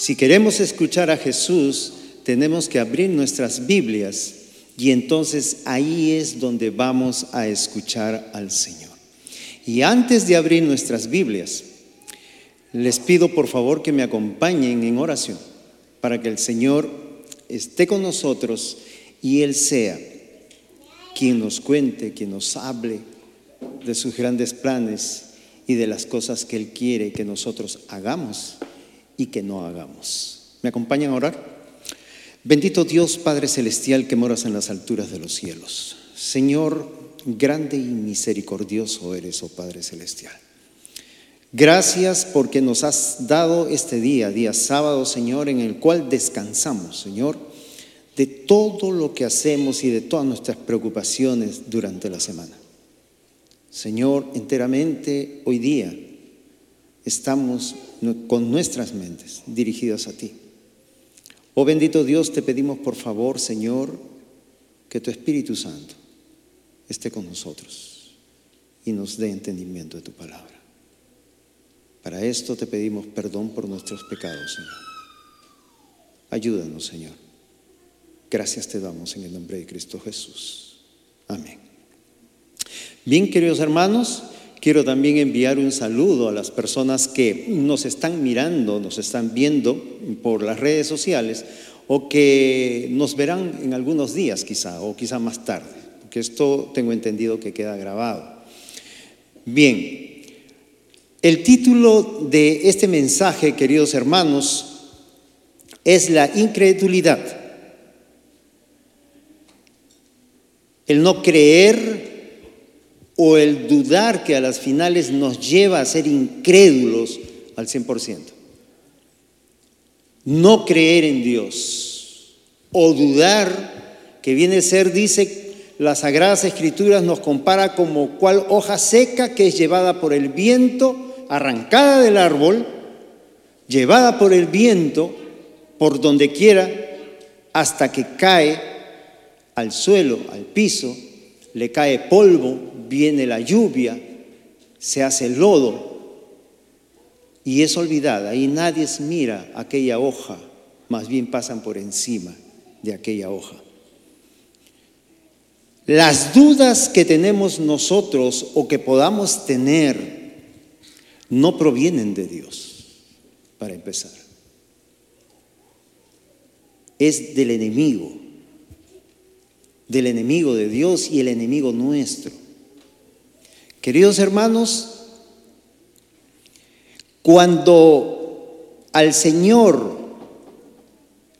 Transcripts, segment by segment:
Si queremos escuchar a Jesús, tenemos que abrir nuestras Biblias y entonces ahí es donde vamos a escuchar al Señor. Y antes de abrir nuestras Biblias, les pido por favor que me acompañen en oración para que el Señor esté con nosotros y Él sea quien nos cuente, quien nos hable de sus grandes planes y de las cosas que Él quiere que nosotros hagamos y que no hagamos. ¿Me acompañan a orar? Bendito Dios Padre Celestial que moras en las alturas de los cielos. Señor, grande y misericordioso eres, oh Padre Celestial. Gracias porque nos has dado este día, día sábado, Señor, en el cual descansamos, Señor, de todo lo que hacemos y de todas nuestras preocupaciones durante la semana. Señor, enteramente hoy día estamos con nuestras mentes dirigidas a ti. Oh bendito Dios, te pedimos por favor, Señor, que tu Espíritu Santo esté con nosotros y nos dé entendimiento de tu palabra. Para esto te pedimos perdón por nuestros pecados, Señor. Ayúdanos, Señor. Gracias te damos en el nombre de Cristo Jesús. Amén. Bien, queridos hermanos, quiero también enviar un saludo a las personas que nos están mirando, nos están viendo por las redes sociales o que nos verán en algunos días quizá o quizá más tarde, porque esto tengo entendido que queda grabado. Bien, el título de este mensaje, queridos hermanos, es la incredulidad. El no creer o el dudar que a las finales nos lleva a ser incrédulos al 100%. No creer en Dios o dudar que viene a ser, dice, las Sagradas Escrituras nos compara como cual hoja seca que es llevada por el viento arrancada del árbol, llevada por el viento, por donde quiera, hasta que cae al suelo, al piso, le cae polvo, viene la lluvia, se hace lodo y es olvidada y nadie mira aquella hoja, más bien pasan por encima de aquella hoja. Las dudas que tenemos nosotros o que podamos tener no provienen de Dios, para empezar. Es del enemigo, del enemigo de Dios y el enemigo nuestro. Queridos hermanos, cuando al Señor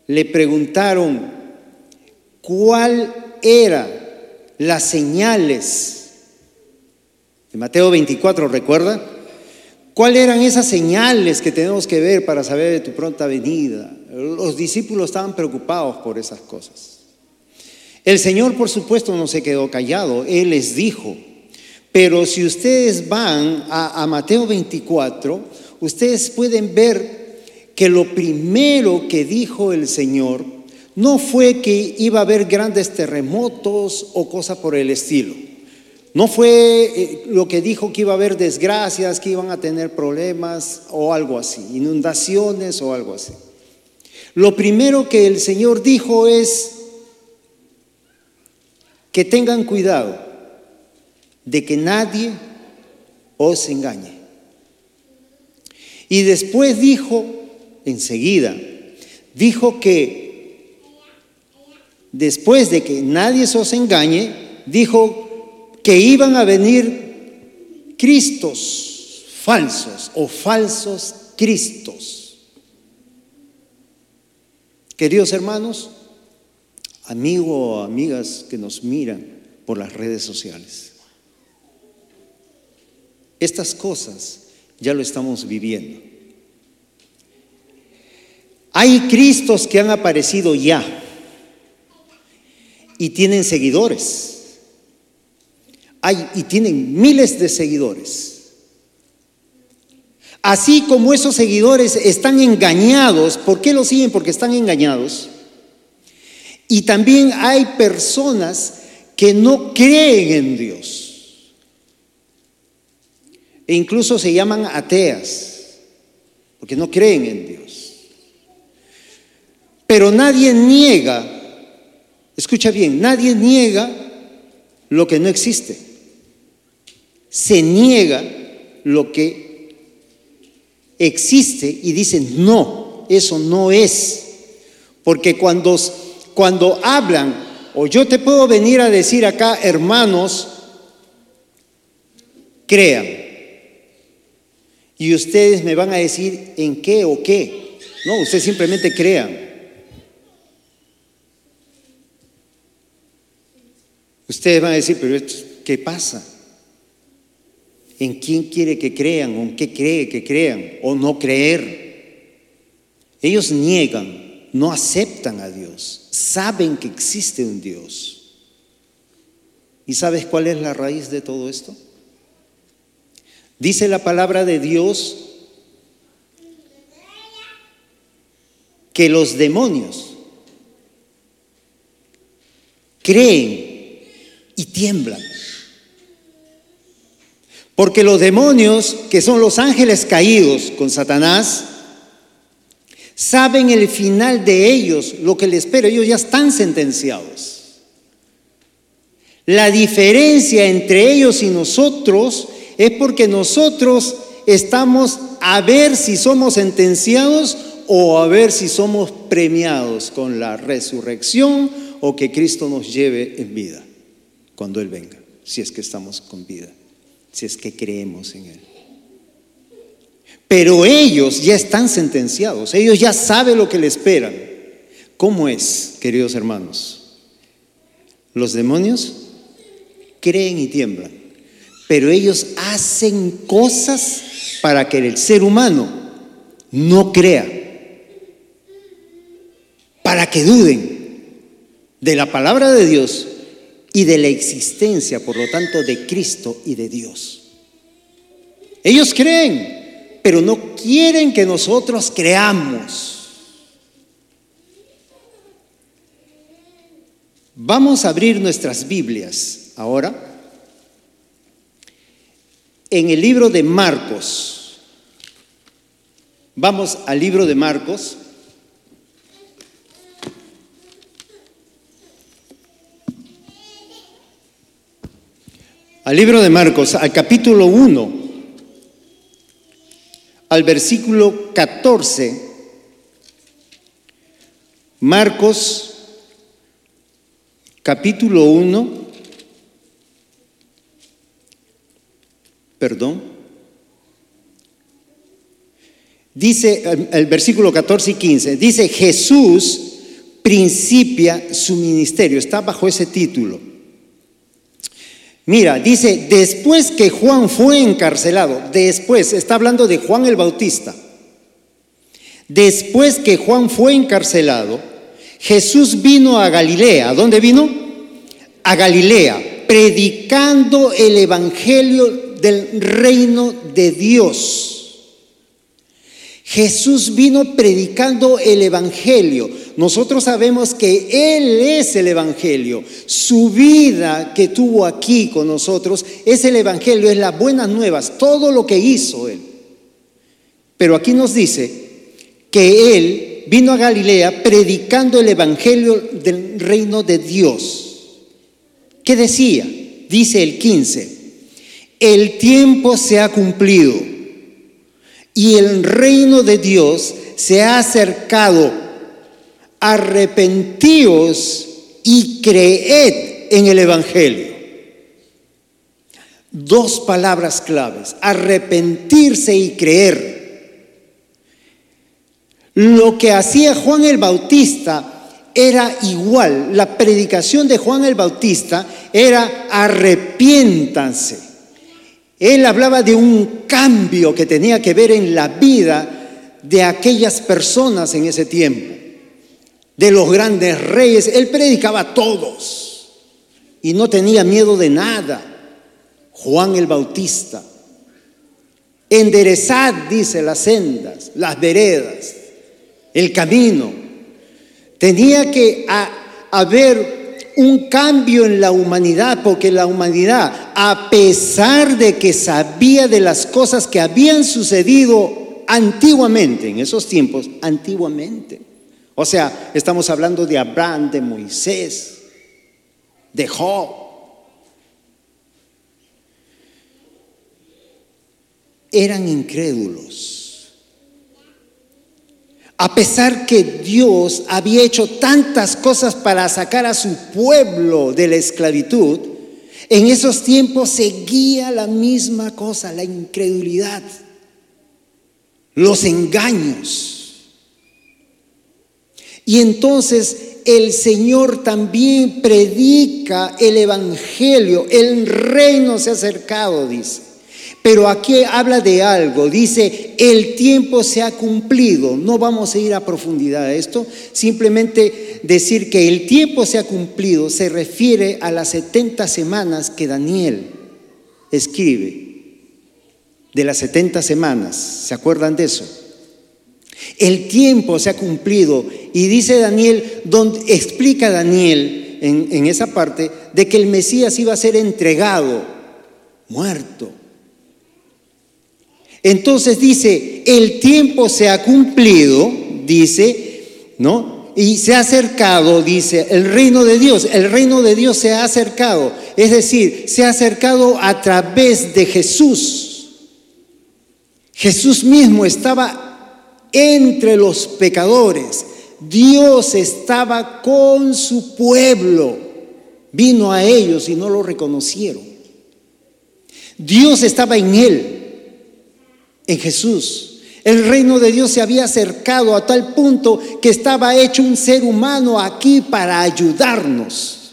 le preguntaron cuál era las señales de Mateo 24, ¿recuerda? ¿Cuáles eran esas señales que tenemos que ver para saber de tu pronta venida? Los discípulos estaban preocupados por esas cosas. El Señor, por supuesto, no se quedó callado. Él les dijo, pero si ustedes van a, Mateo 24, ustedes pueden ver que lo primero que dijo el Señor no fue que iba a haber grandes terremotos o cosas por el estilo. No fue eh, lo que dijo que iba a haber desgracias, que iban a tener problemas o algo así, inundaciones o algo así. Lo primero que el Señor dijo es que tengan cuidado de que nadie os engañe. Y después dijo, enseguida, dijo que después de que nadie os engañe, dijo que iban a venir Cristos falsos o falsos Cristos. Queridos hermanos, amigos o amigas que nos miran por las redes sociales, estas cosas ya lo estamos viviendo. Hay Cristos que han aparecido ya y tienen seguidores y tienen miles de seguidores. Así como esos seguidores están engañados, ¿por qué lo siguen? Porque están engañados. Y también hay personas que no creen en Dios. E incluso se llaman ateas, porque no creen en Dios. Pero nadie niega, escucha bien, nadie niega lo que no existe. Se niega lo que existe y dicen, no, eso no es. Porque cuando, cuando hablan, o yo te puedo venir a decir acá, hermanos, crean. Y ustedes me van a decir en qué o qué. No, ustedes simplemente crean. Ustedes van a decir, pero ¿qué pasa? ¿En quién quiere que crean? ¿O en qué cree que crean? ¿O no creer? Ellos niegan, no aceptan a Dios, saben que existe un Dios. ¿Y sabes cuál es la raíz de todo esto? Dice la palabra de Dios que los demonios creen y tiemblan. Porque los demonios, que son los ángeles caídos con Satanás, saben el final de ellos, lo que les espera. Ellos ya están sentenciados. La diferencia entre ellos y nosotros es porque nosotros estamos a ver si somos sentenciados o a ver si somos premiados con la resurrección o que Cristo nos lleve en vida cuando Él venga, si es que estamos con vida, si es que creemos en Él. Pero ellos ya están sentenciados, ellos ya saben lo que le esperan. ¿Cómo es, queridos hermanos? Los demonios creen y tiemblan, pero ellos hacen cosas para que el ser humano no crea, para que duden de la palabra de Dios y de la existencia, por lo tanto, de Cristo y de Dios. Ellos creen, pero no quieren que nosotros creamos. Vamos a abrir nuestras Biblias ahora en el libro de Marcos. Vamos al libro de Marcos. al libro de Marcos, al capítulo 1, al versículo 14. Marcos, capítulo 1, perdón, dice el versículo 14 y 15, dice Jesús principia su ministerio, está bajo ese título. Mira, dice, después que Juan fue encarcelado, después, está hablando de Juan el Bautista, después que Juan fue encarcelado, Jesús vino a Galilea. ¿Dónde vino? A Galilea, predicando el Evangelio del reino de Dios. Jesús vino predicando el Evangelio. Nosotros sabemos que Él es el Evangelio. Su vida que tuvo aquí con nosotros es el Evangelio, es las buenas nuevas, todo lo que hizo Él. Pero aquí nos dice que Él vino a Galilea predicando el Evangelio del reino de Dios. ¿Qué decía? Dice el 15, el tiempo se ha cumplido y el reino de Dios se ha acercado. Arrepentíos y creed en el Evangelio. Dos palabras claves, arrepentirse y creer. Lo que hacía Juan el Bautista era igual, la predicación de Juan el Bautista era arrepiéntanse él hablaba de un cambio que tenía que ver en la vida de aquellas personas en ese tiempo, de los grandes reyes. Él predicaba a todos y no tenía miedo de nada. Juan el Bautista. Enderezad, dice, las sendas, las veredas, el camino. Tenía que haber un cambio en la humanidad, porque la humanidad, a pesar de que sabía de las cosas que habían sucedido antiguamente, en esos tiempos, antiguamente, O sea, estamos hablando de Abraham, de Moisés, de Job. Eran incrédulos. A pesar que Dios había hecho tantas cosas para sacar a su pueblo de la esclavitud, en esos tiempos seguía la misma cosa, la incredulidad, los engaños. Y entonces el Señor también predica el Evangelio, el reino se ha acercado, dice. Pero aquí habla de algo, dice, el tiempo se ha cumplido. No vamos a ir a profundidad a esto, simplemente decir que el tiempo se ha cumplido se refiere a las 70 semanas que Daniel escribe. De las 70 semanas, ¿se acuerdan de eso? El tiempo se ha cumplido y dice Daniel, donde explica Daniel en, en esa parte de que el Mesías iba a ser entregado, muerto entonces dice, el tiempo se ha cumplido, dice, ¿no? Y se ha acercado, dice, el reino de Dios. El reino de Dios se ha acercado. Es decir, se ha acercado a través de Jesús. Jesús mismo estaba entre los pecadores. Dios estaba con su pueblo. Vino a ellos y no lo reconocieron. Dios estaba en él en Jesús. El reino de Dios se había acercado a tal punto que estaba hecho un ser humano aquí para ayudarnos.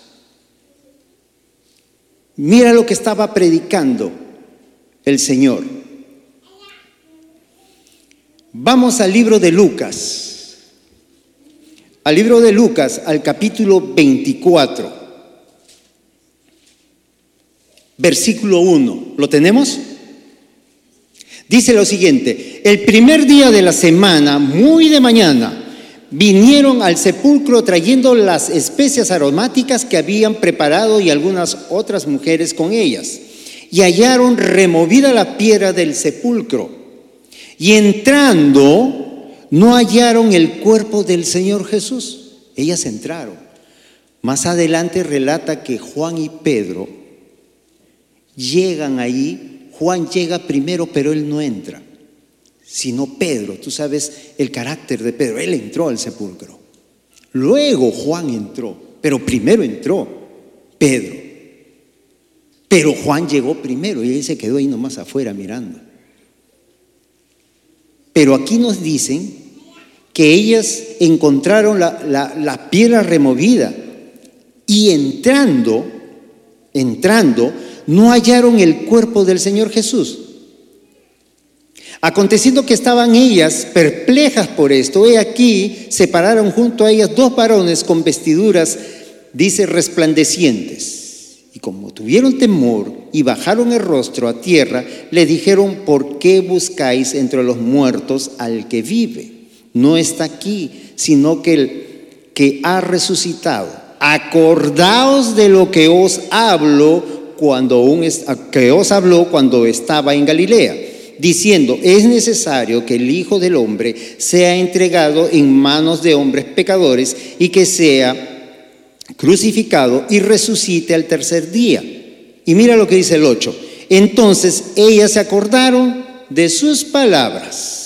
Mira lo que estaba predicando el Señor. Vamos al libro de Lucas. Al libro de Lucas, al capítulo 24. Versículo 1. ¿Lo tenemos? Dice lo siguiente, el primer día de la semana, muy de mañana, vinieron al sepulcro trayendo las especias aromáticas que habían preparado y algunas otras mujeres con ellas, y hallaron removida la piedra del sepulcro. Y entrando, no hallaron el cuerpo del Señor Jesús. Ellas entraron. Más adelante relata que Juan y Pedro llegan allí Juan llega primero, pero él no entra, sino Pedro. Tú sabes el carácter de Pedro. Él entró al sepulcro. Luego Juan entró, pero primero entró Pedro. Pero Juan llegó primero y él se quedó ahí nomás afuera mirando. Pero aquí nos dicen que ellas encontraron la, la piedra removida y entrando, entrando, no hallaron el cuerpo del Señor Jesús. Aconteciendo que estaban ellas perplejas por esto, he aquí se pararon junto a ellas dos varones con vestiduras, dice, resplandecientes. Y como tuvieron temor y bajaron el rostro a tierra, le dijeron, ¿por qué buscáis entre los muertos al que vive? No está aquí, sino que el que ha resucitado. Acordaos de lo que os hablo cuando un, que os habló cuando estaba en Galilea, diciendo, es necesario que el Hijo del Hombre sea entregado en manos de hombres pecadores y que sea crucificado y resucite al tercer día. Y mira lo que dice el 8. Entonces ellas se acordaron de sus palabras.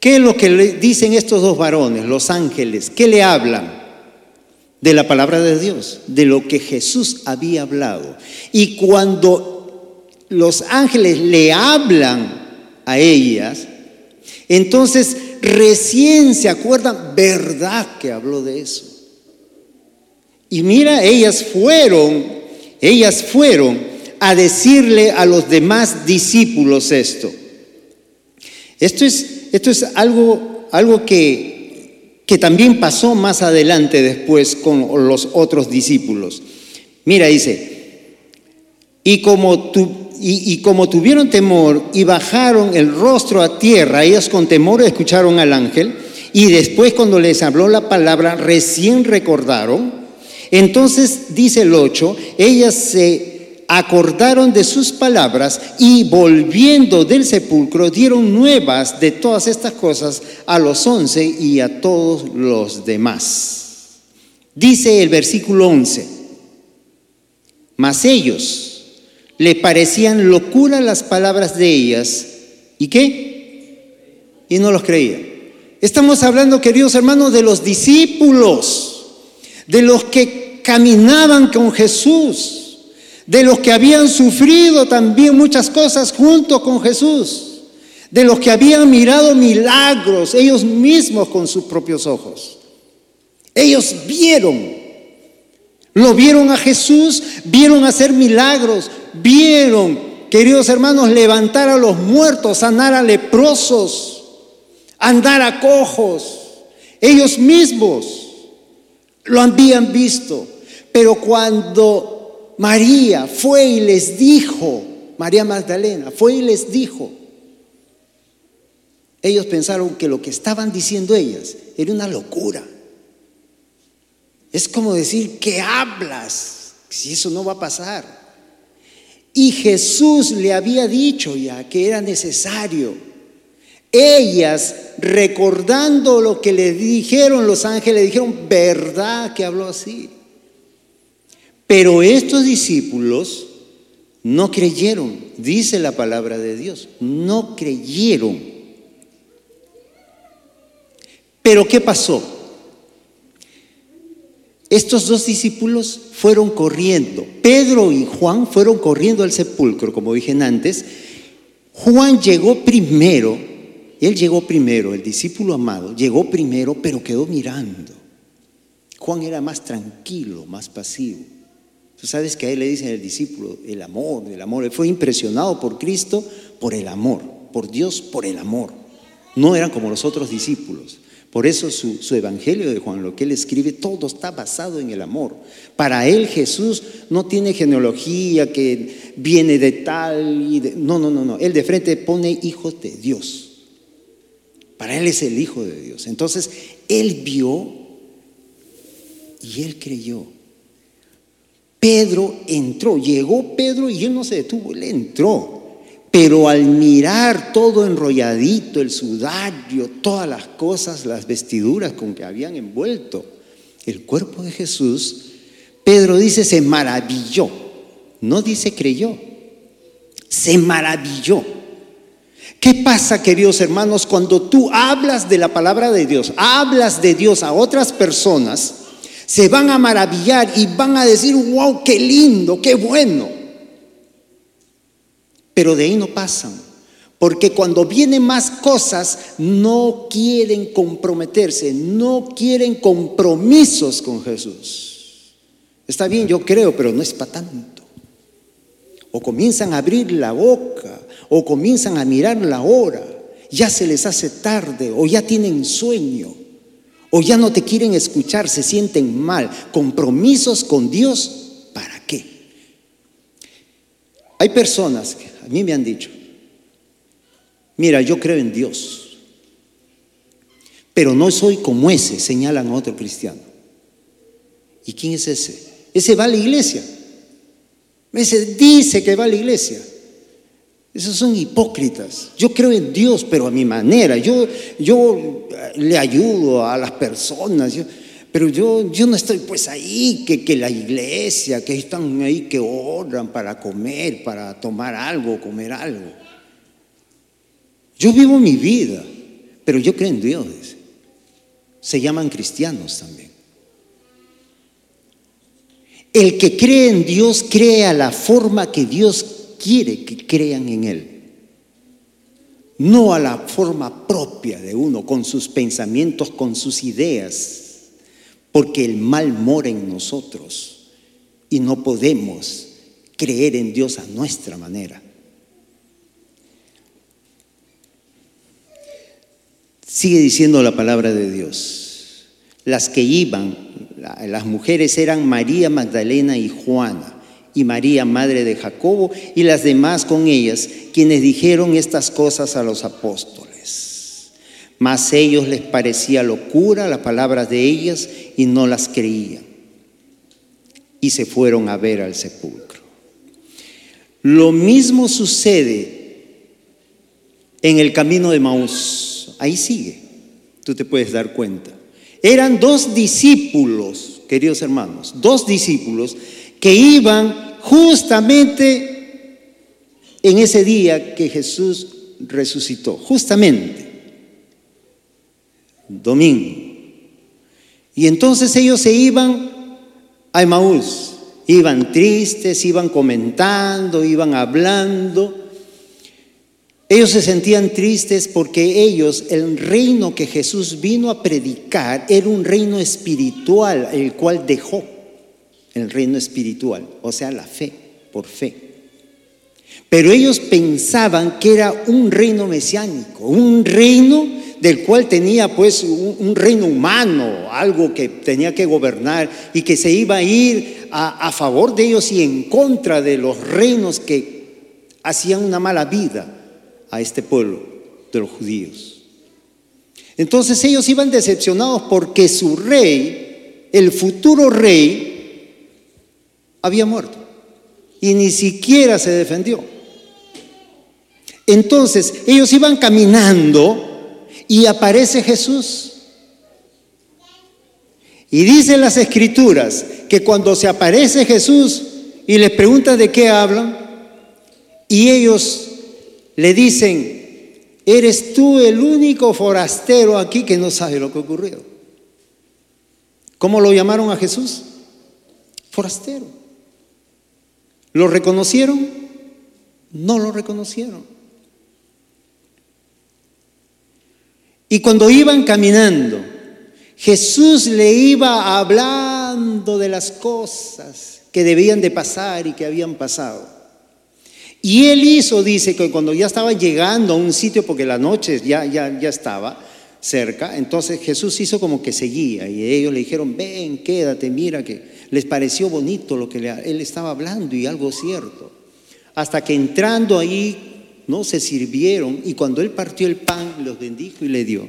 ¿Qué es lo que le dicen estos dos varones, los ángeles? ¿Qué le hablan? De la palabra de Dios, de lo que Jesús había hablado. Y cuando los ángeles le hablan a ellas, entonces recién se acuerdan, verdad que habló de eso. Y mira, ellas fueron, ellas fueron a decirle a los demás discípulos esto. Esto es, esto es algo, algo que que también pasó más adelante después con los otros discípulos. Mira, dice, y como, y, como tuvieron temor y bajaron el rostro a tierra, ellos con temor escucharon al ángel, y después cuando les habló la palabra, recién recordaron, entonces dice el 8, ellas se acordaron de sus palabras y volviendo del sepulcro dieron nuevas de todas estas cosas a los once y a todos los demás. Dice el versículo 11, mas ellos le parecían locura las palabras de ellas y qué? Y no los creían. Estamos hablando, queridos hermanos, de los discípulos, de los que caminaban con Jesús de los que habían sufrido también muchas cosas junto con Jesús, de los que habían mirado milagros ellos mismos con sus propios ojos. Ellos vieron, lo vieron a Jesús, vieron hacer milagros, vieron, queridos hermanos, levantar a los muertos, sanar a leprosos, andar a cojos. Ellos mismos lo habían visto, pero cuando María fue y les dijo, María Magdalena, fue y les dijo. Ellos pensaron que lo que estaban diciendo ellas era una locura. Es como decir, ¿qué hablas? Si eso no va a pasar. Y Jesús le había dicho ya que era necesario. Ellas, recordando lo que le dijeron los ángeles, dijeron, ¿verdad que habló así? Pero estos discípulos no creyeron, dice la palabra de Dios, no creyeron. Pero ¿qué pasó? Estos dos discípulos fueron corriendo. Pedro y Juan fueron corriendo al sepulcro, como dije antes. Juan llegó primero, él llegó primero, el discípulo amado, llegó primero, pero quedó mirando. Juan era más tranquilo, más pasivo. Tú sabes que a él le dicen el discípulo, el amor, el amor. Él fue impresionado por Cristo por el amor, por Dios por el amor. No eran como los otros discípulos. Por eso su, evangelio de Juan, lo que él escribe, todo está basado en el amor. Para él Jesús no tiene genealogía que viene de tal y. No, no, no, no. Él de frente pone hijo de Dios. Para él es el hijo de Dios. Entonces, él vio y él creyó. Pedro entró, llegó Pedro y él no se detuvo, él entró. Pero al mirar todo enrolladito, el sudario, todas las cosas, las vestiduras con que habían envuelto el cuerpo de Jesús, Pedro dice, se maravilló. No dice creyó, se maravilló. ¿Qué pasa, queridos hermanos, cuando tú hablas de la palabra de Dios, hablas de Dios a otras personas? Se van a maravillar y van a decir, wow, qué lindo, qué bueno. Pero de ahí no pasan, porque cuando vienen más cosas no quieren comprometerse, no quieren compromisos con Jesús. Está bien, yo creo, pero no es para tanto. O comienzan a abrir la boca, o comienzan a mirar la hora, ya se les hace tarde, o ya tienen sueño o ya no te quieren escuchar, se sienten mal. Compromisos con Dios, ¿para qué? Hay personas que a mí me han dicho, mira, yo creo en Dios, pero no soy como ese, señalan a otro cristiano. ¿Y quién es ese? Ese va a la iglesia. Ese dice que va a la iglesia. Esos son hipócritas. Yo creo en Dios, pero a mi manera. Yo, yo le ayudo a las personas. pero yo, yo no estoy pues ahí, que, que la iglesia, que están ahí que oran para comer, para tomar algo, comer algo. Yo vivo mi vida, pero yo creo en Dios. Se llaman cristianos también. El que cree en Dios cree a la forma que Dios quiere que crean en Él. No a la forma propia de uno, con sus pensamientos, con sus ideas, porque el mal mora en nosotros y no podemos creer en Dios a nuestra manera. Sigue diciendo la palabra de Dios. Las que iban, las mujeres eran María Magdalena y Juana y María, madre de Jacobo, y las demás con ellas, quienes dijeron estas cosas a los apóstoles. Mas ellos les parecía locura las palabras de ellas y no las creían. Y se fueron a ver al sepulcro. Lo mismo sucede en el camino de Maús. Ahí sigue, tú te puedes dar cuenta. Eran dos discípulos, queridos hermanos, dos discípulos que iban justamente en ese día que Jesús resucitó, justamente, domingo. Y entonces ellos se iban a Emaús, iban tristes, iban comentando, iban hablando. Ellos se sentían tristes porque ellos, el reino que Jesús vino a predicar, era un reino espiritual, el cual dejó el reino espiritual, o sea, la fe, por fe. Pero ellos pensaban que era un reino mesiánico, un reino del cual tenía pues un, reino humano, algo que tenía que gobernar y que se iba a ir a, a favor de ellos y en contra de los reinos que hacían una mala vida a este pueblo de los judíos. Entonces ellos iban decepcionados porque su rey, el futuro rey, había muerto y ni siquiera se defendió. Entonces ellos iban caminando y aparece Jesús. Y dicen las escrituras que cuando se aparece Jesús y les pregunta de qué hablan, y ellos le dicen, eres tú el único forastero aquí que no sabe lo que ocurrió. ¿Cómo lo llamaron a Jesús? Forastero. ¿Lo reconocieron? No lo reconocieron. Y cuando iban caminando, Jesús le iba hablando de las cosas que debían de pasar y que habían pasado. Y él hizo, dice, que cuando ya estaba llegando a un sitio, porque la noche ya, ya, ya estaba cerca, entonces Jesús hizo como que seguía y ellos le dijeron, ven, quédate, mira que les pareció bonito lo que él estaba hablando y algo cierto. Hasta que entrando ahí no se sirvieron y cuando él partió el pan los bendijo y le dio.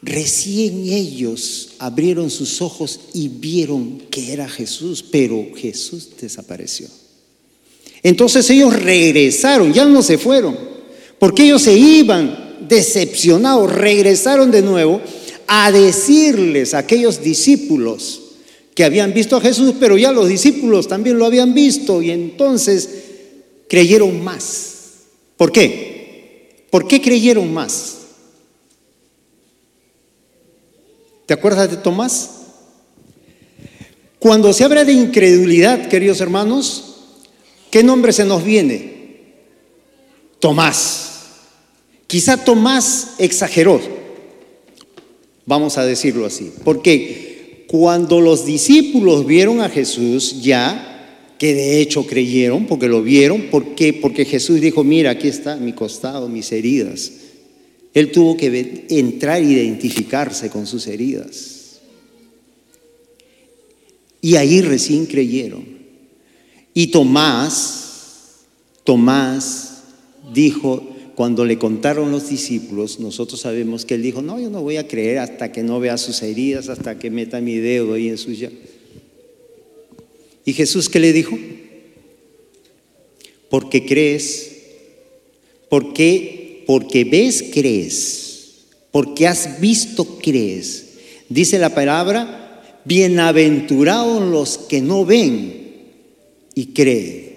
Recién ellos abrieron sus ojos y vieron que era Jesús, pero Jesús desapareció. Entonces ellos regresaron, ya no se fueron, porque ellos se iban decepcionados, regresaron de nuevo a decirles a aquellos discípulos habían visto a Jesús, pero ya los discípulos también lo habían visto y entonces creyeron más. ¿Por qué? ¿Por qué creyeron más? ¿Te acuerdas de Tomás? Cuando se habla de incredulidad, queridos hermanos, ¿qué nombre se nos viene? Tomás. Quizá Tomás exageró, vamos a decirlo así, porque cuando los discípulos vieron a Jesús ya, que de hecho creyeron porque lo vieron. ¿Por qué? Porque Jesús dijo, mira, aquí está mi costado, mis heridas. Él tuvo que entrar e identificarse con sus heridas. Y ahí recién creyeron. Y Tomás, Tomás dijo, cuando le contaron los discípulos, nosotros sabemos que él dijo, no, yo no voy a creer hasta que no vea sus heridas, hasta que meta mi dedo ahí en su ¿Y Jesús qué le dijo? Porque crees, porque, porque ves, crees, porque has visto, crees. Dice la palabra, bienaventurados los que no ven y creen.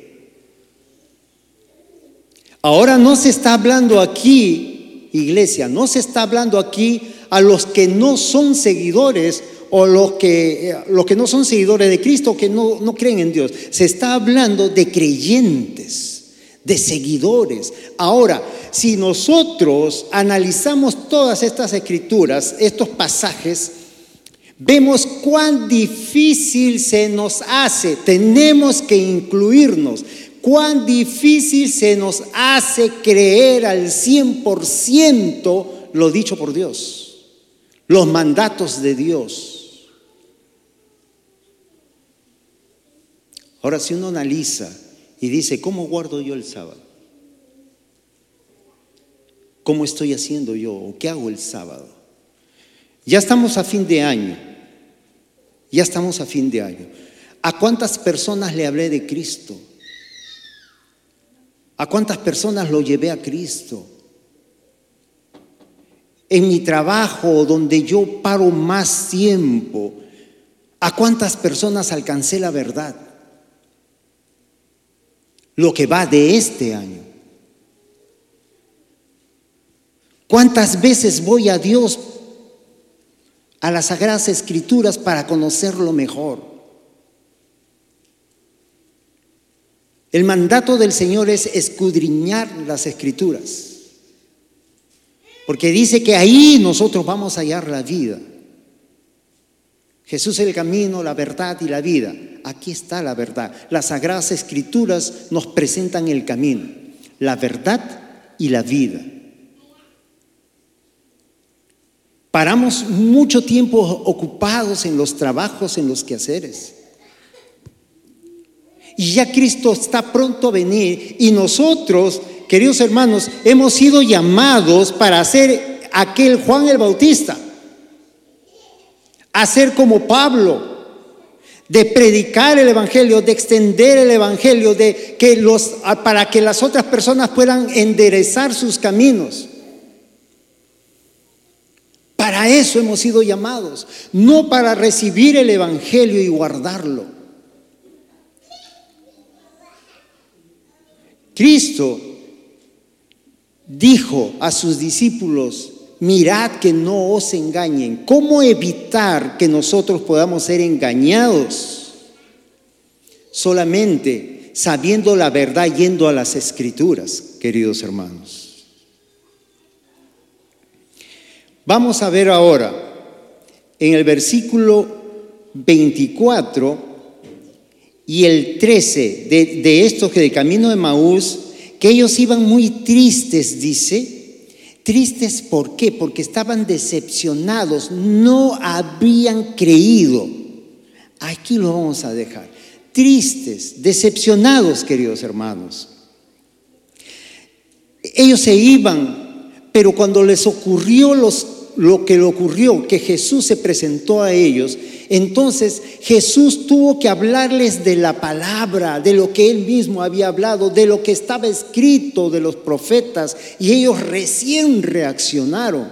Ahora no se está hablando aquí, iglesia, no se está hablando aquí a los que no son seguidores o los que, eh, los que no son seguidores de Cristo, que no, no creen en Dios. Se está hablando de creyentes, de seguidores. Ahora, si nosotros analizamos todas estas escrituras, estos pasajes, vemos cuán difícil se nos hace, tenemos que incluirnos, cuán difícil se nos hace creer al 100% lo dicho por Dios, los mandatos de Dios. Ahora, si uno analiza y dice, ¿cómo guardo yo el sábado? ¿Cómo estoy haciendo yo? qué hago el sábado? Ya estamos a fin de año. Ya estamos a fin de año. ¿A cuántas personas le hablé de Cristo? ¿A cuántas personas lo llevé a Cristo? En mi trabajo, donde yo paro más tiempo, ¿a cuántas personas alcancé la verdad? Lo que va de este año. ¿Cuántas veces voy a Dios, a las Sagradas Escrituras, para conocerlo mejor? El mandato del Señor es escudriñar las escrituras. Porque dice que ahí nosotros vamos a hallar la vida. Jesús es el camino, la verdad y la vida. Aquí está la verdad. Las sagradas escrituras nos presentan el camino, la verdad y la vida. Paramos mucho tiempo ocupados en los trabajos, en los quehaceres. Y ya Cristo está pronto a venir y nosotros, queridos hermanos, hemos sido llamados para ser aquel Juan el Bautista, a ser como Pablo, de predicar el evangelio, de extender el evangelio, de que los para que las otras personas puedan enderezar sus caminos. Para eso hemos sido llamados, no para recibir el evangelio y guardarlo. Cristo dijo a sus discípulos, mirad que no os engañen. ¿Cómo evitar que nosotros podamos ser engañados? Solamente sabiendo la verdad yendo a las escrituras, queridos hermanos. Vamos a ver ahora en el versículo 24 y el 13 de, estos que del camino de Maús, que ellos iban muy tristes, dice. Tristes, ¿por qué? Porque estaban decepcionados, no habían creído. Aquí lo vamos a dejar. Tristes, decepcionados, queridos hermanos. Ellos se iban, pero cuando les ocurrió los, lo que le ocurrió, que Jesús se presentó a ellos, entonces Jesús tuvo que hablarles de la palabra, de lo que él mismo había hablado, de lo que estaba escrito de los profetas, y ellos recién reaccionaron.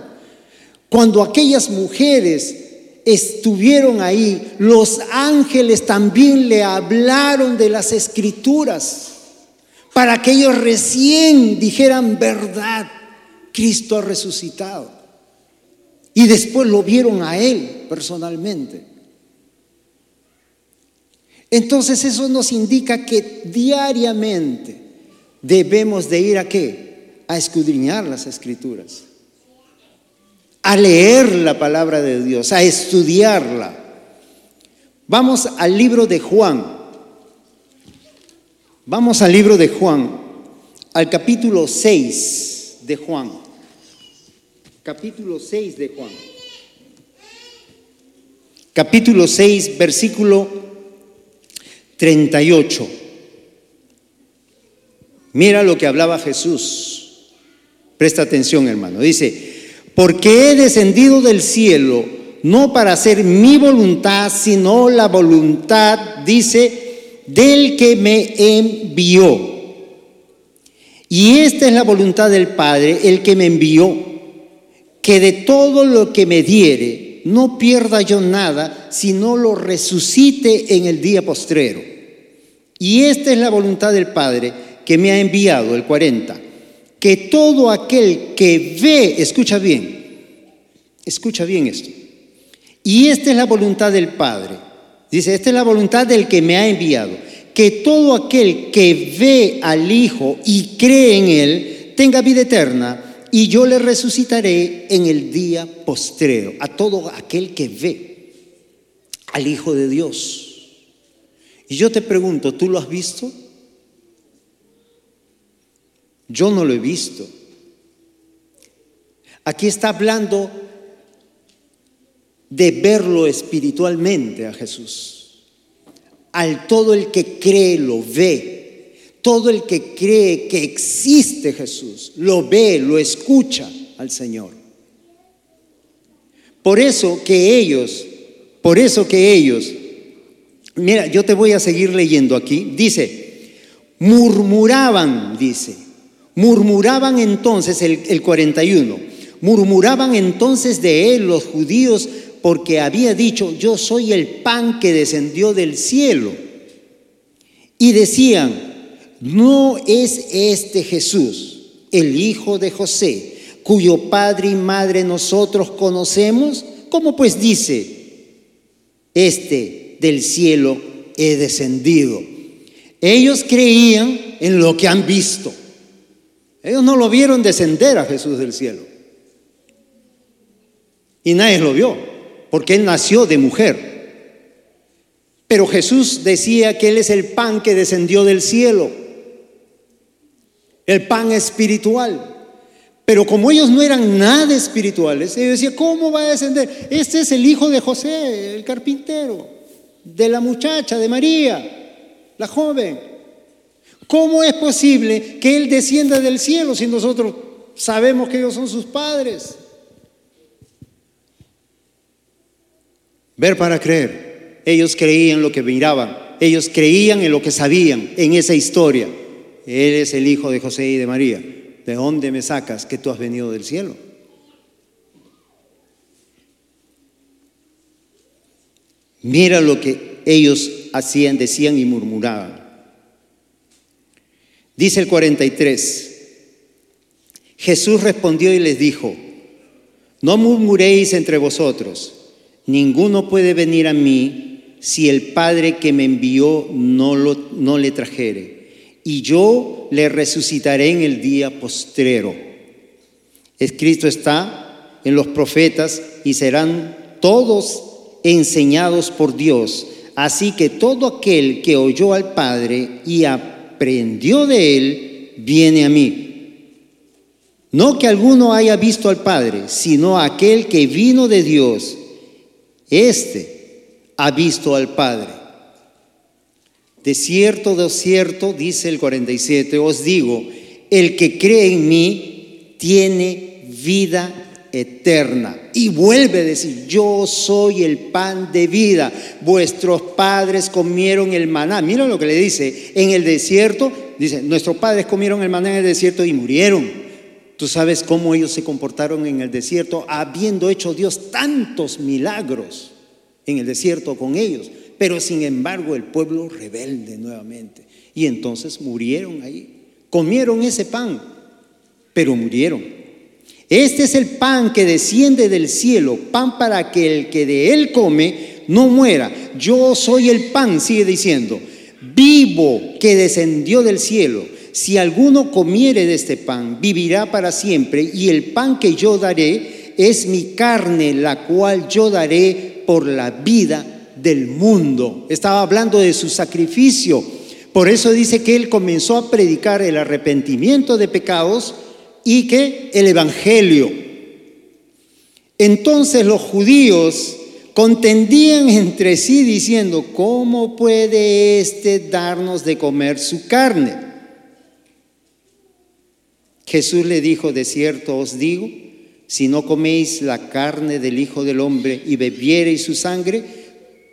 Cuando aquellas mujeres estuvieron ahí, los ángeles también le hablaron de las escrituras, para que ellos recién dijeran verdad, Cristo ha resucitado. Y después lo vieron a él personalmente. Entonces eso nos indica que diariamente debemos de ir a qué? A escudriñar las escrituras, a leer la palabra de Dios, a estudiarla. Vamos al libro de Juan. Vamos al libro de Juan, al capítulo 6 de Juan. Capítulo 6 de Juan. Capítulo 6, versículo 38. Mira lo que hablaba Jesús. Presta atención, hermano. Dice, porque he descendido del cielo no para hacer mi voluntad, sino la voluntad, dice, del que me envió. Y esta es la voluntad del Padre, el que me envió, que de todo lo que me diere, no pierda yo nada, sino lo resucite en el día postrero. Y esta es la voluntad del Padre que me ha enviado, el 40, que todo aquel que ve, escucha bien, escucha bien esto, y esta es la voluntad del Padre, dice, esta es la voluntad del que me ha enviado, que todo aquel que ve al Hijo y cree en Él, tenga vida eterna, y yo le resucitaré en el día postrero, a todo aquel que ve al Hijo de Dios. Y yo te pregunto, ¿tú lo has visto? Yo no lo he visto. Aquí está hablando de verlo espiritualmente a Jesús. Al todo el que cree lo ve. Todo el que cree que existe Jesús lo ve, lo escucha al Señor. Por eso que ellos, por eso que ellos Mira, yo te voy a seguir leyendo aquí. Dice, Murmuraban, dice. Murmuraban entonces, el, el 41, murmuraban entonces de él los judíos porque había dicho, yo soy el pan que descendió del cielo. Y decían, no es este Jesús, el hijo de José, cuyo padre y madre nosotros conocemos. ¿Cómo pues dice, este del cielo he descendido? Ellos creían en lo que han visto. Ellos no lo vieron descender a Jesús del cielo. Y nadie lo vio, porque él nació de mujer. Pero Jesús decía que Él es el pan que descendió del cielo, el pan espiritual. Pero como ellos no eran nada espirituales, ellos decían, ¿cómo va a descender? Este es el hijo de José, el carpintero, de la muchacha, de María, la joven. ¿Cómo es posible que Él descienda del cielo si nosotros sabemos que ellos son sus padres? Ver para creer. Ellos creían lo que miraban. Ellos creían en lo que sabían, en esa historia. Él es el hijo de José y de María. ¿De dónde me sacas que tú has venido del cielo? Mira lo que ellos hacían, decían y murmuraban. Dice el 43, Jesús respondió y les dijo, no murmuréis entre vosotros, ninguno puede venir a mí si el Padre que me envió no, lo, no le trajere y yo le resucitaré en el día postrero. Escrito está en los profetas y serán todos enseñados por Dios. Así que todo aquel que oyó al Padre y aprendió de él, viene a mí. No que alguno haya visto al Padre, sino aquel que vino de Dios. Este ha visto al Padre. De cierto, de cierto, dice el 47, os digo, el que cree en mí tiene vida eterna. Y vuelve a decir, yo soy el pan de vida. Vuestros padres comieron el maná. Mira lo que le dice, en el desierto, dice, nuestros padres comieron el maná en el desierto y murieron. Tú sabes cómo ellos se comportaron en el desierto, habiendo hecho Dios tantos milagros en el desierto con ellos. Pero sin embargo el pueblo rebelde nuevamente. Y entonces murieron ahí. Comieron ese pan, pero murieron. Este es el pan que desciende del cielo, pan para que el que de él come no muera. Yo soy el pan, sigue diciendo, vivo que descendió del cielo. Si alguno comiere de este pan, vivirá para siempre, y el pan que yo daré es mi carne, la cual yo daré por la vida del mundo. Estaba hablando de su sacrificio. Por eso dice que él comenzó a predicar el arrepentimiento de pecados y que el Evangelio. Entonces los judíos contendían entre sí diciendo, ¿cómo puede éste darnos de comer su carne? Jesús le dijo, de cierto os digo, si no coméis la carne del Hijo del Hombre y bebiereis su sangre,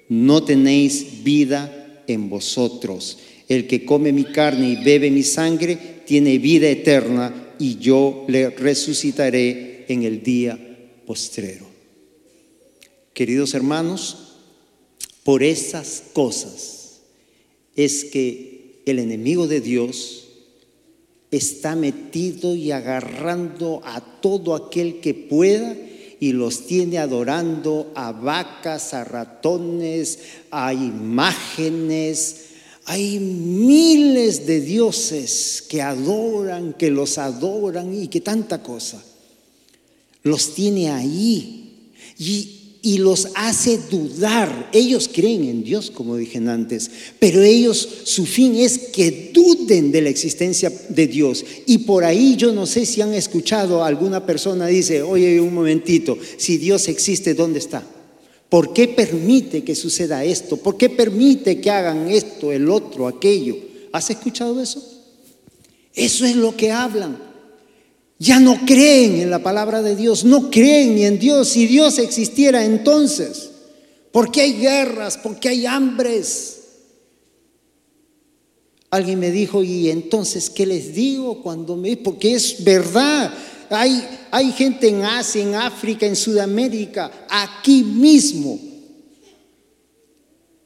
no tenéis vida en vosotros. El que come mi carne y bebe mi sangre tiene vida eterna y yo le resucitaré en el día postrero. Queridos hermanos, por esas cosas es que el enemigo de Dios está metido y agarrando a todo aquel que pueda y los tiene adorando a vacas, a ratones, a imágenes. Hay miles de dioses que adoran, que los adoran y que tanta cosa. Los tiene ahí. Y y los hace dudar. Ellos creen en Dios, como dije antes, pero ellos, su fin es que de la existencia de Dios. Y por ahí yo no sé si han escuchado alguna persona dice, oye, un momentito, si Dios existe, ¿dónde está? ¿Por qué permite que suceda esto? ¿Por qué permite que hagan esto, el otro, aquello? ¿Has escuchado eso? Eso es lo que hablan. Ya no creen en la palabra de Dios, no creen ni en Dios. Si Dios existiera entonces, ¿por qué hay guerras? ¿Por qué hay hambres? Alguien me dijo, ¿y entonces qué les digo cuando me... Porque es verdad. Hay, hay gente en Asia, en África, en Sudamérica, aquí mismo,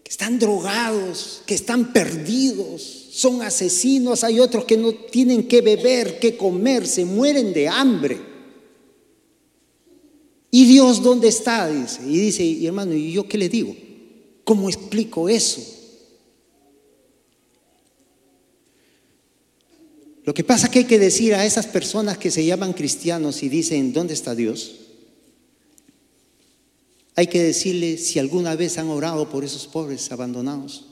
que están drogados, que están perdidos, son asesinos. Hay otros que no tienen que beber, que comer, se mueren de hambre. ¿Y Dios dónde está? Dice. Y dice, hermano, ¿y yo qué le digo? ¿Cómo explico eso? Lo que pasa es que hay que decir a esas personas que se llaman cristianos y dicen, ¿dónde está Dios? Hay que decirle si alguna vez han orado por esos pobres abandonados.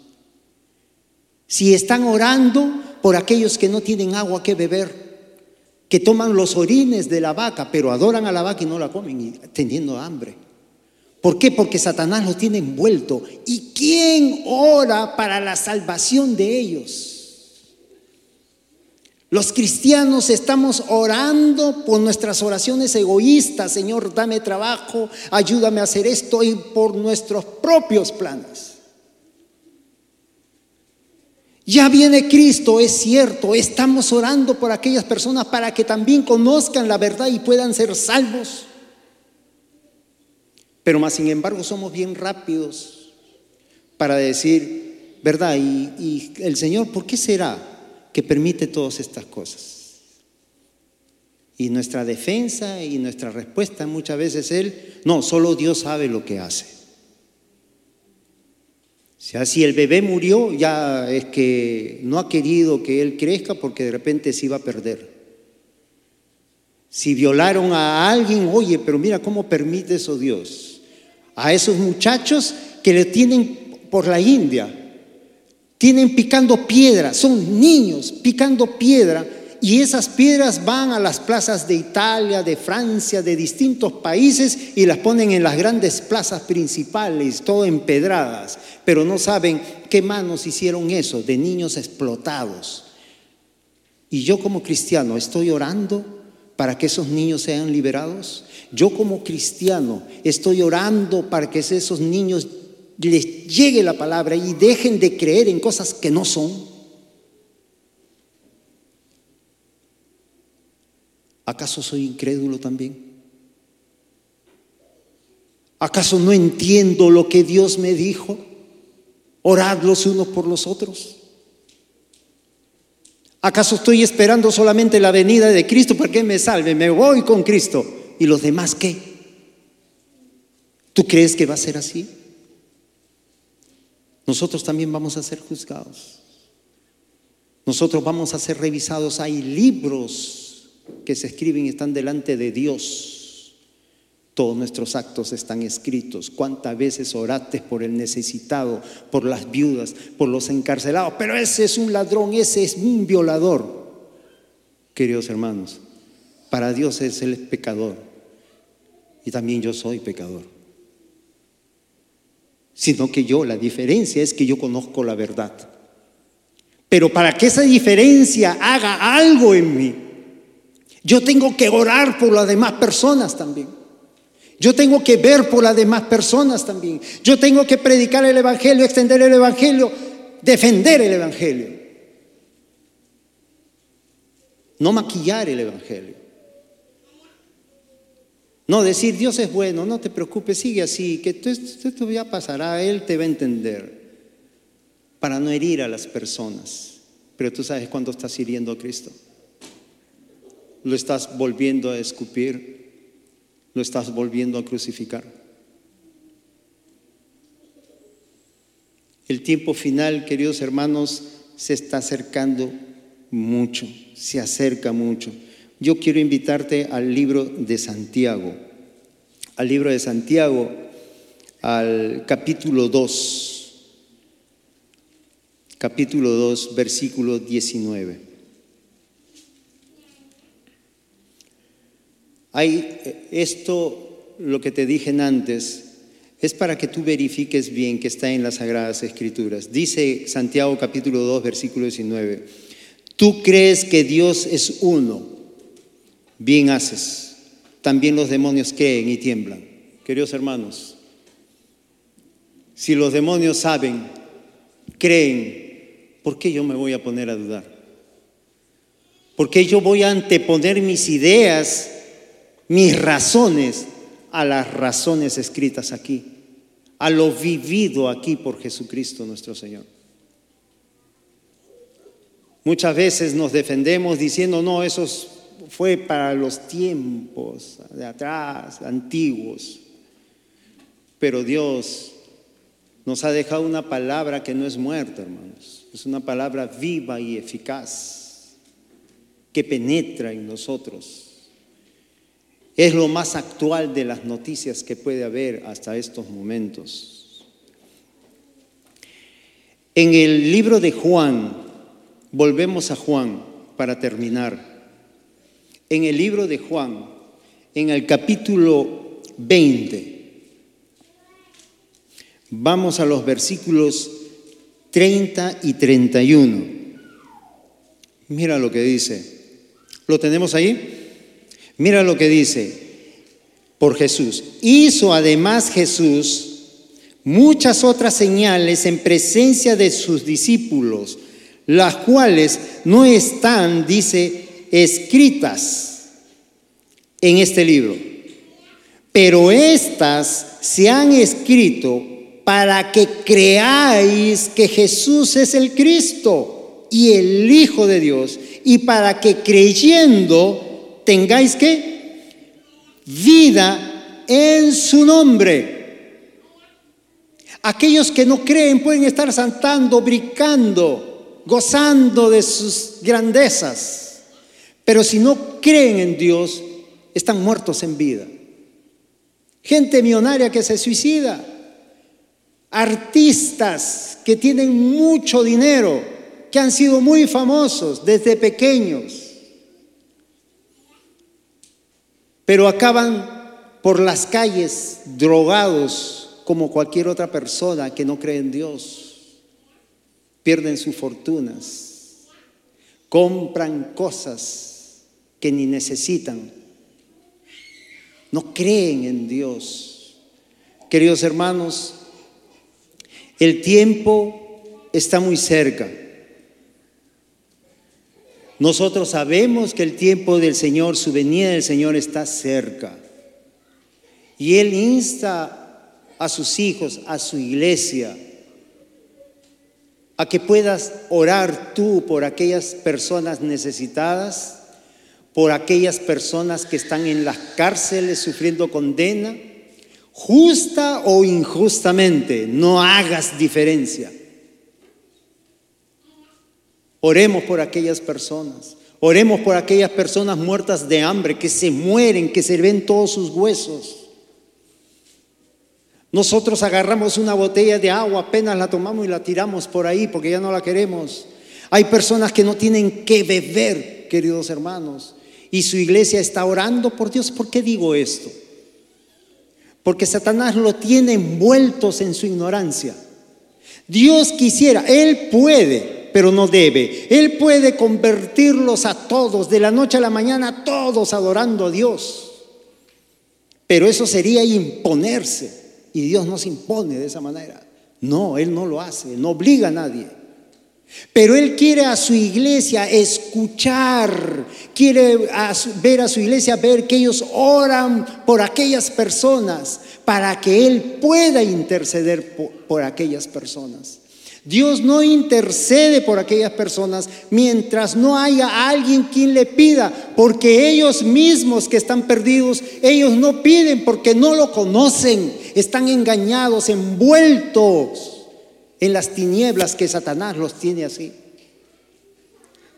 Si están orando por aquellos que no tienen agua que beber, que toman los orines de la vaca, pero adoran a la vaca y no la comen, teniendo hambre. ¿Por qué? Porque Satanás los tiene envuelto. ¿Y quién ora para la salvación de ellos? Los cristianos estamos orando por nuestras oraciones egoístas, Señor, dame trabajo, ayúdame a hacer esto y por nuestros propios planes. Ya viene Cristo, es cierto, estamos orando por aquellas personas para que también conozcan la verdad y puedan ser salvos. Pero más sin embargo somos bien rápidos para decir, ¿verdad? Y, y el Señor, ¿por qué será? Que permite todas estas cosas. Y nuestra defensa y nuestra respuesta muchas veces es no, solo Dios sabe lo que hace. O sea, si el bebé murió, ya es que no ha querido que Él crezca porque de repente se iba a perder. Si violaron a alguien, oye, pero mira cómo permite eso Dios. A esos muchachos que le tienen por la India, tienen picando piedra, son niños picando piedra y esas piedras van a las plazas de Italia, de Francia, de distintos países y las ponen en las grandes plazas principales, todo empedradas, pero no saben qué manos hicieron eso, de niños explotados. Y yo como cristiano estoy orando para que esos niños sean liberados. Yo como cristiano estoy orando para que esos niños les llegue la palabra y dejen de creer en cosas que no son? ¿Acaso soy incrédulo también? ¿Acaso no entiendo lo que Dios me dijo? Orad los unos por los otros. ¿Acaso estoy esperando solamente la venida de Cristo para que me salve? Me voy con Cristo. ¿Y los demás qué? ¿Tú crees que va a ser así? Nosotros también vamos a ser juzgados. Nosotros vamos a ser revisados. Hay libros que se escriben y están delante de Dios. Todos nuestros actos están escritos. ¿Cuántas veces oraste por el necesitado, por las viudas, por los encarcelados? Pero ese es un ladrón, ese es un violador. Queridos hermanos, para Dios es el pecador. Y también yo soy pecador sino que yo, la diferencia es que yo conozco la verdad. Pero para que esa diferencia haga algo en mí, yo tengo que orar por las demás personas también. Yo tengo que ver por las demás personas también. Yo tengo que predicar el Evangelio, extender el Evangelio, defender el Evangelio. No maquillar el Evangelio. No decir, Dios es bueno, no te preocupes, sigue así, que esto ya pasará, Él te va a entender, para no herir a las personas. Pero tú sabes cuándo estás hiriendo a Cristo. Lo estás volviendo a escupir, lo estás volviendo a crucificar. El tiempo final, queridos hermanos, se está acercando mucho, se acerca mucho yo quiero invitarte al libro de Santiago, al libro de Santiago, al capítulo 2, capítulo 2, versículo 19. Hay esto, lo que te dije antes, es para que tú verifiques bien que está en las Sagradas Escrituras. Dice Santiago capítulo 2, versículo 19, tú crees que Dios es uno bien haces. También los demonios creen y tiemblan. Queridos hermanos, si los demonios saben, creen ¿por qué yo me voy a poner a dudar? ¿Por qué yo voy a anteponer mis ideas, mis razones a las razones escritas aquí, a lo vivido aquí por Jesucristo nuestro Señor? Muchas veces nos defendemos diciendo, no, eso fue para los tiempos de atrás, antiguos. Pero Dios nos ha dejado una palabra que no es muerta, hermanos. Es una palabra viva y eficaz, que penetra en nosotros. Es lo más actual de las noticias que puede haber hasta estos momentos. En el libro de Juan, Volvemos a Juan para terminar. En el libro de Juan, en el capítulo 20, vamos a los versículos 30 y 31. Mira lo que dice. ¿Lo tenemos ahí? Mira lo que dice por Jesús. Hizo además Jesús muchas otras señales en presencia de sus discípulos las cuales no están, dice, escritas en este libro. Pero estas se han escrito para que creáis que Jesús es el Cristo y el Hijo de Dios, y para que creyendo tengáis que vida en su nombre. Aquellos que no creen pueden estar saltando, brincando, gozando de sus grandezas. Pero si no creen en Dios, están muertos en vida. Gente millonaria que se suicida. Artistas que tienen mucho dinero, que han sido muy famosos desde pequeños. Pero acaban por las calles drogados como cualquier otra persona que no cree en Dios pierden sus fortunas, compran cosas que ni necesitan, no creen en Dios. Queridos hermanos, el tiempo está muy cerca. Nosotros sabemos que el tiempo del Señor, su venida del Señor está cerca. Y Él insta a sus hijos, a su iglesia, a que puedas orar tú por aquellas personas necesitadas, por aquellas personas que están en las cárceles sufriendo condena, justa o injustamente, no hagas diferencia. Oremos por aquellas personas, oremos por aquellas personas muertas de hambre, que se mueren, que se ven todos sus huesos. Nosotros agarramos una botella de agua, apenas la tomamos y la tiramos por ahí porque ya no la queremos. Hay personas que no tienen que beber, queridos hermanos, y su iglesia está orando por Dios. ¿Por qué digo esto? Porque Satanás lo tiene envueltos en su ignorancia. Dios quisiera, Él puede, pero no debe. Él puede convertirlos a todos, de la noche a la mañana, todos adorando a Dios. Pero eso sería imponerse. Y Dios no se impone de esa manera. No, Él no lo hace, no obliga a nadie. Pero Él quiere a su iglesia escuchar, quiere ver a su iglesia, ver que ellos oran por aquellas personas, para que Él pueda interceder por aquellas personas. Dios no intercede por aquellas personas mientras no haya alguien quien le pida, porque ellos mismos que están perdidos, ellos no piden porque no lo conocen, están engañados, envueltos en las tinieblas que Satanás los tiene así.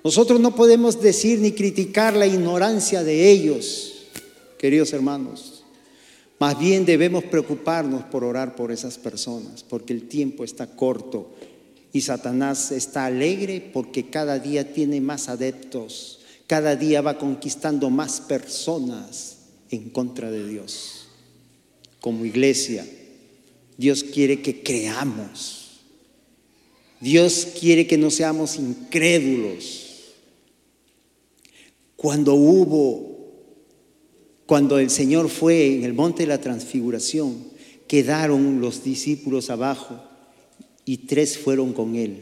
Nosotros no podemos decir ni criticar la ignorancia de ellos, queridos hermanos. Más bien debemos preocuparnos por orar por esas personas, porque el tiempo está corto y Satanás está alegre porque cada día tiene más adeptos, cada día va conquistando más personas en contra de Dios. Como iglesia, Dios quiere que creamos. Dios quiere que no seamos incrédulos. Cuando hubo, cuando el Señor fue en el monte de la transfiguración, quedaron los discípulos abajo y tres fueron con él.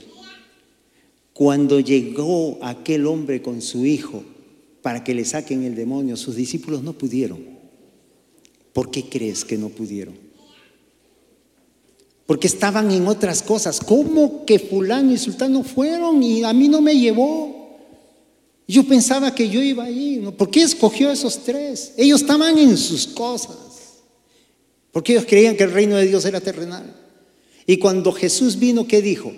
Cuando llegó aquel hombre con su hijo para que le saquen el demonio, sus discípulos no pudieron. ¿Por qué crees que no pudieron? Porque estaban en otras cosas. ¿Cómo que fulano y sultano fueron y a mí no me llevó? Yo pensaba que yo iba ahí. ¿Por qué escogió a esos tres? Ellos estaban en sus cosas. Porque ellos creían que el reino de Dios era terrenal. Y cuando Jesús vino, ¿qué dijo?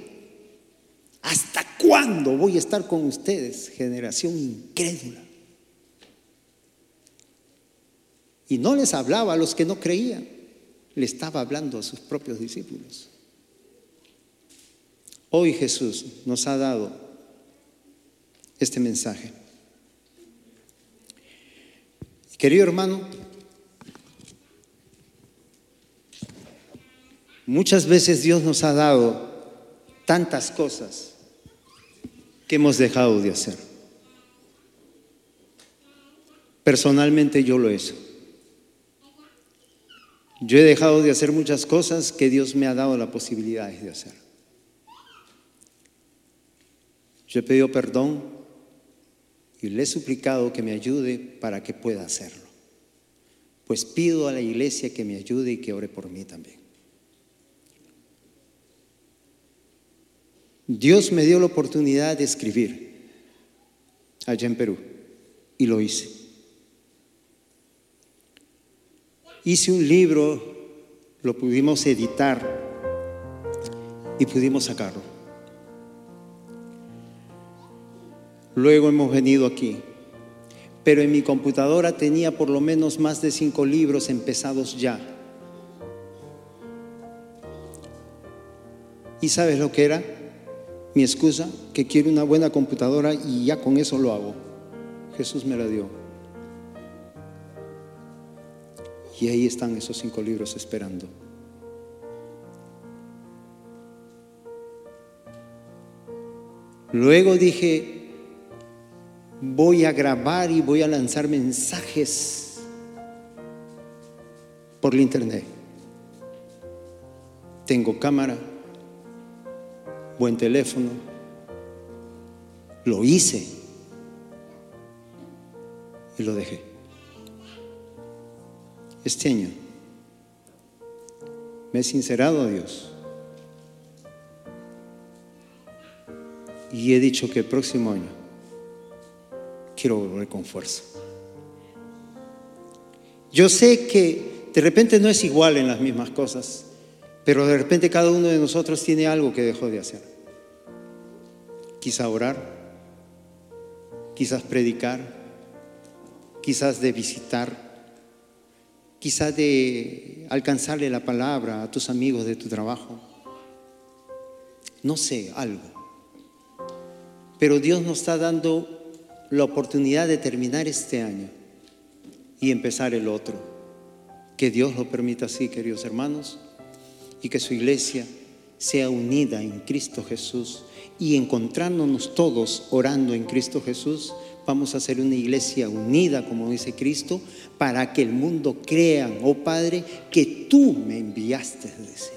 ¿Hasta cuándo voy a estar con ustedes, generación incrédula? Y no les hablaba a los que no creían, le estaba hablando a sus propios discípulos. Hoy Jesús nos ha dado este mensaje. Querido hermano, muchas veces Dios nos ha dado tantas cosas que hemos dejado de hacer. Personalmente yo lo he hecho. Yo he dejado de hacer muchas cosas que Dios me ha dado la posibilidad de hacer. Yo he pedido perdón y le he suplicado que me ayude para que pueda hacerlo. Pues pido a la iglesia que me ayude y que ore por mí también. Dios me dio la oportunidad de escribir allá en Perú y lo hice. Hice un libro, lo pudimos editar y pudimos sacarlo. Luego hemos venido aquí, pero en mi computadora tenía por lo menos más de cinco libros empezados ya. ¿Y sabes lo que era? mi excusa, que quiero una buena computadora y ya con eso lo hago. Jesús me la dio. Y ahí están esos cinco libros esperando. Luego dije, voy a grabar y voy a lanzar mensajes por el internet. Tengo cámara, buen teléfono. Lo hice y lo dejé. Este año me he sincerado a Dios y he dicho que el próximo año quiero volver con fuerza. Yo sé que de repente no es igual en las mismas cosas, pero de repente cada uno de nosotros tiene algo que dejó de hacer. Quizá orar, quizás predicar, quizás de visitar, quizás de alcanzarle la palabra a tus amigos de tu trabajo. No sé, algo. Pero Dios nos está dando la oportunidad de terminar este año y empezar el otro. Que Dios lo permita así, queridos hermanos y que su iglesia sea unida en Cristo Jesús y encontrándonos todos orando en Cristo Jesús, vamos a ser una iglesia unida, como dice Cristo, para que el mundo crea, oh Padre, que tú me enviaste, dice.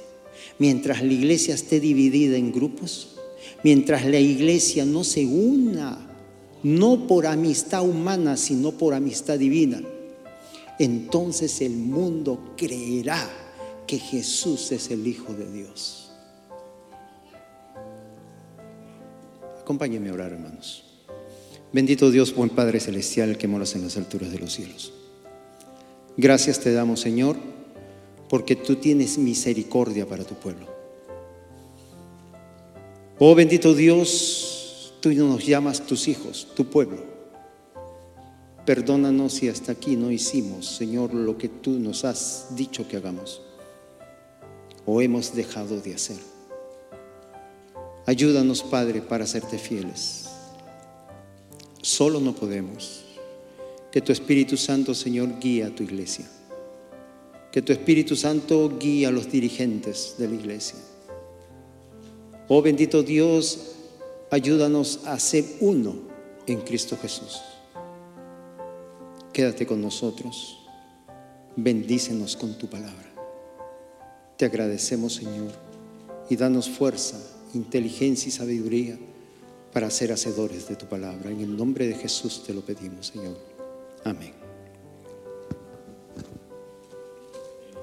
Mientras la iglesia esté dividida en grupos, mientras la iglesia no se una, no por amistad humana, sino por amistad divina, entonces el mundo creerá que Jesús es el Hijo de Dios. Acompáñenme a orar, hermanos. Bendito Dios, buen Padre Celestial, que moras en las alturas de los cielos. Gracias te damos, Señor, porque tú tienes misericordia para tu pueblo. Oh bendito Dios, tú nos llamas tus hijos, tu pueblo. Perdónanos si hasta aquí no hicimos, Señor, lo que tú nos has dicho que hagamos o hemos dejado de hacer. Ayúdanos, Padre, para serte fieles. Solo no podemos. Que tu Espíritu Santo, Señor, guíe a tu iglesia. Que tu Espíritu Santo guíe a los dirigentes de la iglesia. Oh bendito Dios, ayúdanos a ser uno en Cristo Jesús. Quédate con nosotros. Bendícenos con tu palabra. Te agradecemos, Señor, y danos fuerza, inteligencia y sabiduría para ser hacedores de tu palabra. En el nombre de Jesús te lo pedimos, Señor. Amén.